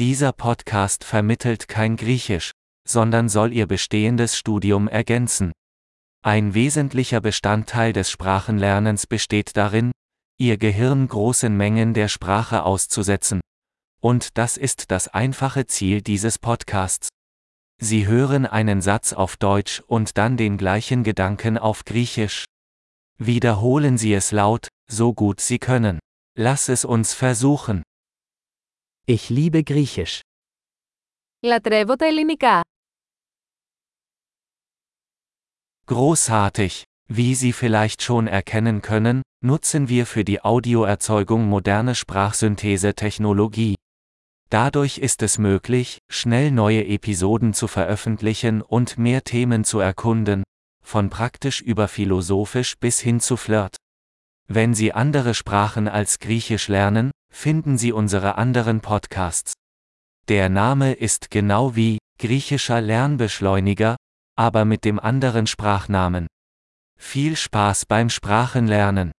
Dieser Podcast vermittelt kein Griechisch, sondern soll Ihr bestehendes Studium ergänzen. Ein wesentlicher Bestandteil des Sprachenlernens besteht darin, Ihr Gehirn großen Mengen der Sprache auszusetzen. Und das ist das einfache Ziel dieses Podcasts. Sie hören einen Satz auf Deutsch und dann den gleichen Gedanken auf Griechisch. Wiederholen Sie es laut, so gut Sie können. Lass es uns versuchen. Ich liebe Griechisch. Λατρεύω τα ελληνικά. Großartig! Wie Sie vielleicht schon erkennen können, nutzen wir für die Audioerzeugung moderne Sprachsynthese-Technologie. Dadurch ist es möglich, schnell neue Episoden zu veröffentlichen und mehr Themen zu erkunden, von praktisch über philosophisch bis hin zu Flirt. Wenn Sie andere Sprachen als Griechisch lernen, finden Sie unsere anderen Podcasts. Der Name ist genau wie griechischer Lernbeschleuniger, aber mit dem anderen Sprachnamen. Viel Spaß beim Sprachenlernen!